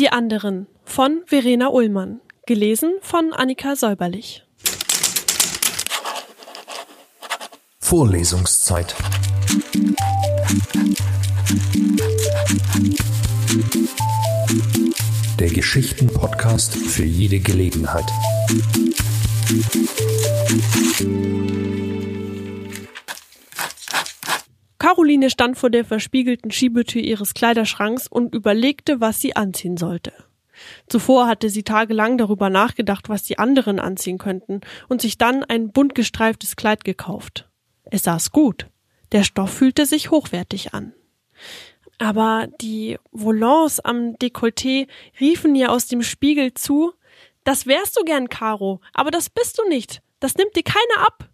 Die anderen von Verena Ullmann. Gelesen von Annika Säuberlich. Vorlesungszeit. Der Geschichten-Podcast für jede Gelegenheit. Caroline stand vor der verspiegelten Schiebetür ihres Kleiderschranks und überlegte, was sie anziehen sollte. Zuvor hatte sie tagelang darüber nachgedacht, was die anderen anziehen könnten, und sich dann ein bunt gestreiftes Kleid gekauft. Es saß gut. Der Stoff fühlte sich hochwertig an. Aber die Volants am Dekolleté riefen ihr aus dem Spiegel zu, das wärst du gern, Caro, aber das bist du nicht. Das nimmt dir keiner ab.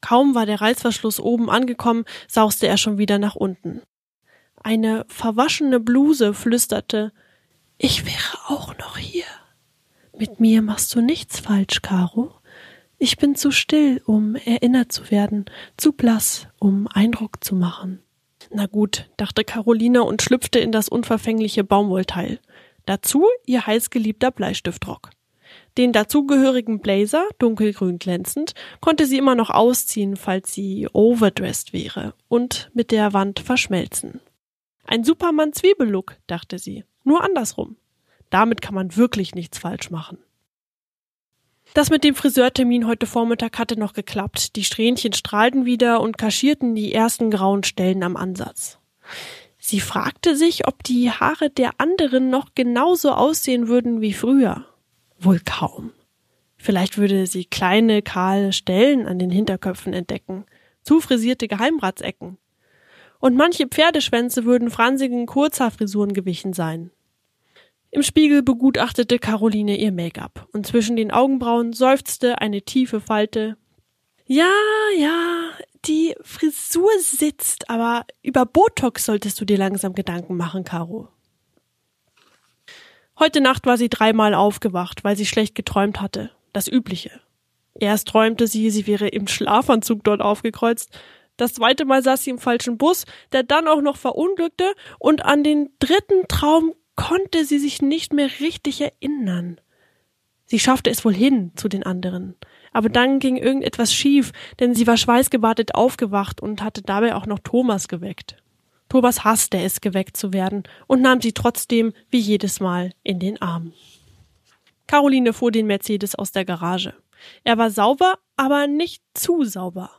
Kaum war der Reißverschluss oben angekommen, sauste er schon wieder nach unten. Eine verwaschene Bluse flüsterte Ich wäre auch noch hier. Mit mir machst du nichts falsch, Caro. Ich bin zu still, um erinnert zu werden, zu blass, um Eindruck zu machen. Na gut, dachte Caroline und schlüpfte in das unverfängliche Baumwollteil. Dazu ihr heißgeliebter Bleistiftrock. Den dazugehörigen Blazer, dunkelgrün glänzend, konnte sie immer noch ausziehen, falls sie overdressed wäre und mit der Wand verschmelzen. Ein Superman-Zwiebellook, dachte sie, nur andersrum. Damit kann man wirklich nichts falsch machen. Das mit dem Friseurtermin heute Vormittag hatte noch geklappt. Die Strähnchen strahlten wieder und kaschierten die ersten grauen Stellen am Ansatz. Sie fragte sich, ob die Haare der anderen noch genauso aussehen würden wie früher. Wohl kaum. Vielleicht würde sie kleine, kahle Stellen an den Hinterköpfen entdecken, zufrisierte Geheimratsecken. Und manche Pferdeschwänze würden fransigen Kurzhaarfrisuren gewichen sein. Im Spiegel begutachtete Caroline ihr Make-up und zwischen den Augenbrauen seufzte eine tiefe Falte. Ja, ja, die Frisur sitzt, aber über Botox solltest du dir langsam Gedanken machen, Caro. Heute Nacht war sie dreimal aufgewacht, weil sie schlecht geträumt hatte. Das Übliche. Erst träumte sie, sie wäre im Schlafanzug dort aufgekreuzt. Das zweite Mal saß sie im falschen Bus, der dann auch noch verunglückte, und an den dritten Traum konnte sie sich nicht mehr richtig erinnern. Sie schaffte es wohl hin zu den anderen. Aber dann ging irgendetwas schief, denn sie war schweißgebadet aufgewacht und hatte dabei auch noch Thomas geweckt. Thomas hasste es, geweckt zu werden und nahm sie trotzdem wie jedes Mal in den Arm. Caroline fuhr den Mercedes aus der Garage. Er war sauber, aber nicht zu sauber.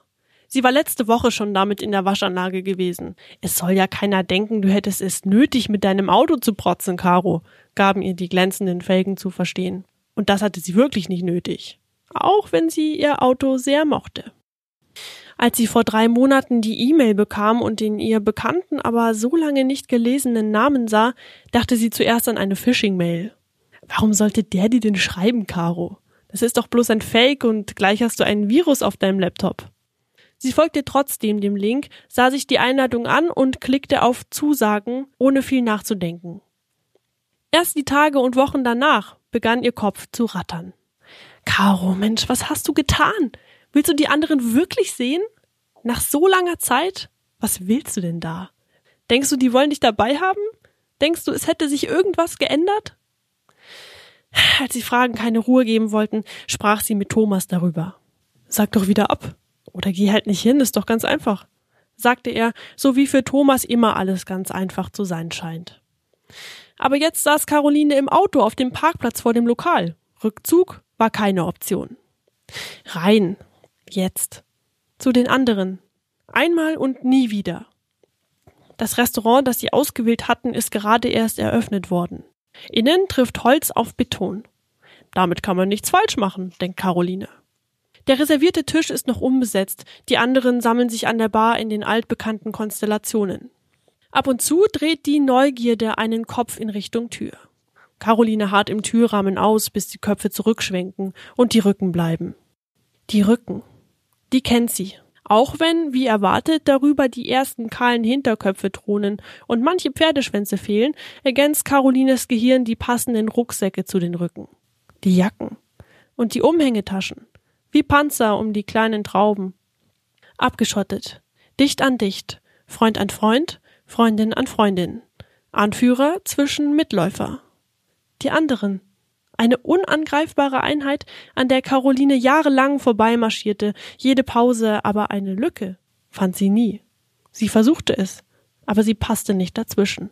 Sie war letzte Woche schon damit in der Waschanlage gewesen. Es soll ja keiner denken, du hättest es nötig, mit deinem Auto zu protzen, Caro, gaben ihr die glänzenden Felgen zu verstehen. Und das hatte sie wirklich nicht nötig. Auch wenn sie ihr Auto sehr mochte. Als sie vor drei Monaten die E-Mail bekam und den ihr bekannten, aber so lange nicht gelesenen Namen sah, dachte sie zuerst an eine Phishing-Mail. Warum sollte der dir denn schreiben, Caro? Das ist doch bloß ein Fake und gleich hast du einen Virus auf deinem Laptop. Sie folgte trotzdem dem Link, sah sich die Einladung an und klickte auf Zusagen, ohne viel nachzudenken. Erst die Tage und Wochen danach begann ihr Kopf zu rattern. Caro, Mensch, was hast du getan? Willst du die anderen wirklich sehen? Nach so langer Zeit? Was willst du denn da? Denkst du, die wollen dich dabei haben? Denkst du, es hätte sich irgendwas geändert? Als die Fragen keine Ruhe geben wollten, sprach sie mit Thomas darüber. Sag doch wieder ab. Oder geh halt nicht hin, ist doch ganz einfach, sagte er, so wie für Thomas immer alles ganz einfach zu sein scheint. Aber jetzt saß Caroline im Auto auf dem Parkplatz vor dem Lokal. Rückzug war keine Option. Rein, Jetzt. Zu den anderen. Einmal und nie wieder. Das Restaurant, das sie ausgewählt hatten, ist gerade erst eröffnet worden. Innen trifft Holz auf Beton. Damit kann man nichts falsch machen, denkt Caroline. Der reservierte Tisch ist noch unbesetzt, die anderen sammeln sich an der Bar in den altbekannten Konstellationen. Ab und zu dreht die Neugierde einen Kopf in Richtung Tür. Caroline hart im Türrahmen aus, bis die Köpfe zurückschwenken und die Rücken bleiben. Die Rücken die kennt sie. Auch wenn, wie erwartet, darüber die ersten kahlen Hinterköpfe thronen und manche Pferdeschwänze fehlen, ergänzt Carolines Gehirn die passenden Rucksäcke zu den Rücken. Die Jacken. Und die Umhängetaschen. Wie Panzer um die kleinen Trauben. Abgeschottet. Dicht an dicht. Freund an Freund. Freundin an Freundin. Anführer zwischen Mitläufer. die anderen. Eine unangreifbare Einheit, an der Caroline jahrelang vorbeimarschierte, jede Pause aber eine Lücke, fand sie nie. Sie versuchte es, aber sie passte nicht dazwischen.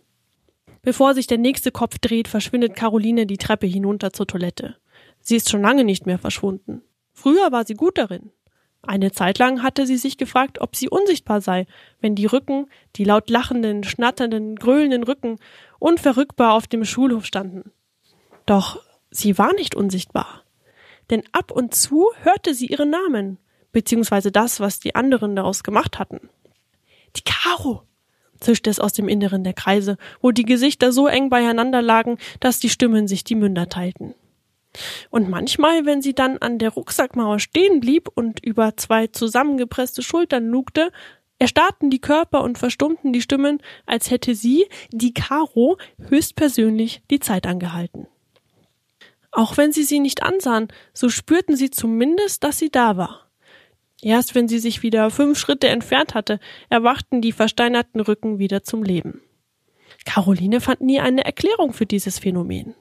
Bevor sich der nächste Kopf dreht, verschwindet Caroline die Treppe hinunter zur Toilette. Sie ist schon lange nicht mehr verschwunden. Früher war sie gut darin. Eine Zeit lang hatte sie sich gefragt, ob sie unsichtbar sei, wenn die Rücken, die laut lachenden, schnatternden, gröhlenden Rücken, unverrückbar auf dem Schulhof standen. Doch sie war nicht unsichtbar. Denn ab und zu hörte sie ihren Namen, beziehungsweise das, was die anderen daraus gemacht hatten. Die Karo! zischte es aus dem Inneren der Kreise, wo die Gesichter so eng beieinander lagen, dass die Stimmen sich die Münder teilten. Und manchmal, wenn sie dann an der Rucksackmauer stehen blieb und über zwei zusammengepresste Schultern lugte, erstarrten die Körper und verstummten die Stimmen, als hätte sie, die Karo, höchstpersönlich die Zeit angehalten. Auch wenn sie sie nicht ansahen, so spürten sie zumindest, dass sie da war. Erst wenn sie sich wieder fünf Schritte entfernt hatte, erwachten die versteinerten Rücken wieder zum Leben. Caroline fand nie eine Erklärung für dieses Phänomen.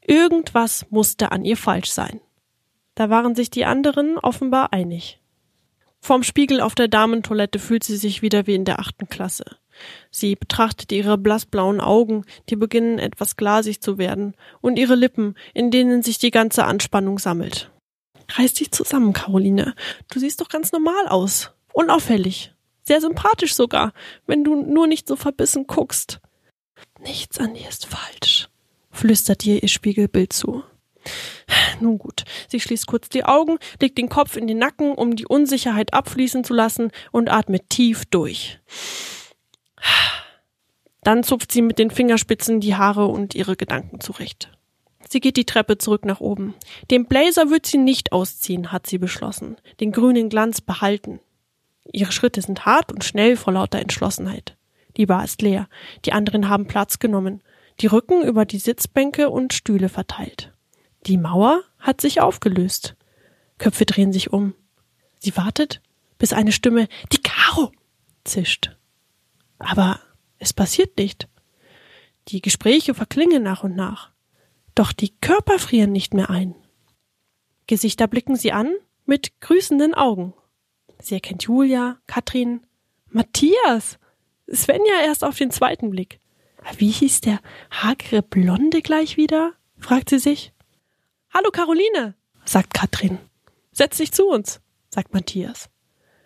Irgendwas musste an ihr falsch sein. Da waren sich die anderen offenbar einig. Vorm Spiegel auf der Damentoilette fühlt sie sich wieder wie in der achten Klasse. Sie betrachtet ihre blassblauen Augen, die beginnen etwas glasig zu werden, und ihre Lippen, in denen sich die ganze Anspannung sammelt. Reiß dich zusammen, Caroline. Du siehst doch ganz normal aus. Unauffällig. Sehr sympathisch sogar, wenn du nur nicht so verbissen guckst. Nichts an dir ist falsch flüstert ihr ihr Spiegelbild zu. Nun gut, sie schließt kurz die Augen, legt den Kopf in den Nacken, um die Unsicherheit abfließen zu lassen und atmet tief durch. Dann zupft sie mit den Fingerspitzen die Haare und ihre Gedanken zurecht. Sie geht die Treppe zurück nach oben. Den Blazer wird sie nicht ausziehen, hat sie beschlossen. Den grünen Glanz behalten. Ihre Schritte sind hart und schnell vor lauter Entschlossenheit. Die Bar ist leer. Die anderen haben Platz genommen die Rücken über die Sitzbänke und Stühle verteilt. Die Mauer hat sich aufgelöst. Köpfe drehen sich um. Sie wartet, bis eine Stimme Die Karo zischt. Aber es passiert nicht. Die Gespräche verklingen nach und nach. Doch die Körper frieren nicht mehr ein. Gesichter blicken sie an mit grüßenden Augen. Sie erkennt Julia, Katrin, Matthias, Svenja erst auf den zweiten Blick. Wie hieß der hagere Blonde gleich wieder? fragt sie sich. Hallo Caroline, sagt Katrin. Setz dich zu uns, sagt Matthias.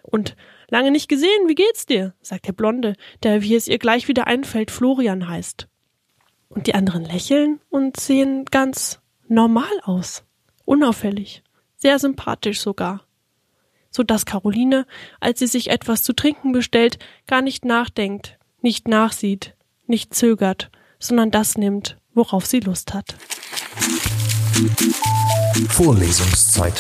Und lange nicht gesehen, wie geht's dir? sagt der Blonde, der, wie es ihr gleich wieder einfällt, Florian heißt. Und die anderen lächeln und sehen ganz normal aus. Unauffällig. Sehr sympathisch sogar. So dass Caroline, als sie sich etwas zu trinken bestellt, gar nicht nachdenkt, nicht nachsieht, nicht zögert, sondern das nimmt, worauf sie Lust hat. Vorlesungszeit.